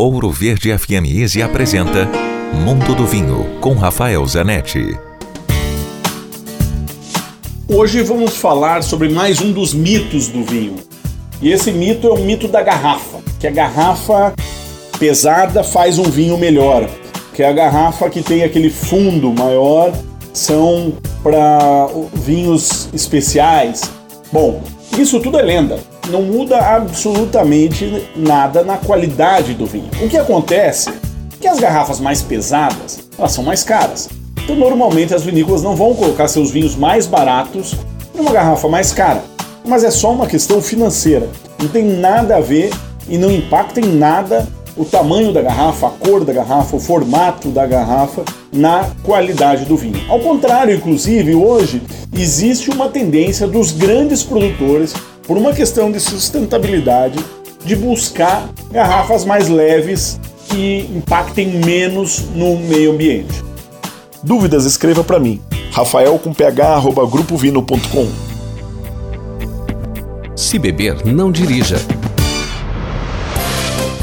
Ouro Verde FM Easy apresenta Mundo do Vinho com Rafael Zanetti. Hoje vamos falar sobre mais um dos mitos do vinho. E esse mito é o mito da garrafa, que a garrafa pesada faz um vinho melhor, que a garrafa que tem aquele fundo maior são para vinhos especiais. Bom, isso tudo é lenda não muda absolutamente nada na qualidade do vinho. O que acontece é que as garrafas mais pesadas, elas são mais caras. Então normalmente as vinícolas não vão colocar seus vinhos mais baratos numa garrafa mais cara. Mas é só uma questão financeira. Não tem nada a ver e não impacta em nada o tamanho da garrafa, a cor da garrafa, o formato da garrafa na qualidade do vinho. Ao contrário, inclusive, hoje existe uma tendência dos grandes produtores por uma questão de sustentabilidade, de buscar garrafas mais leves que impactem menos no meio ambiente. Dúvidas, escreva para mim. Rafael com ph, grupovino.com. Se beber, não dirija.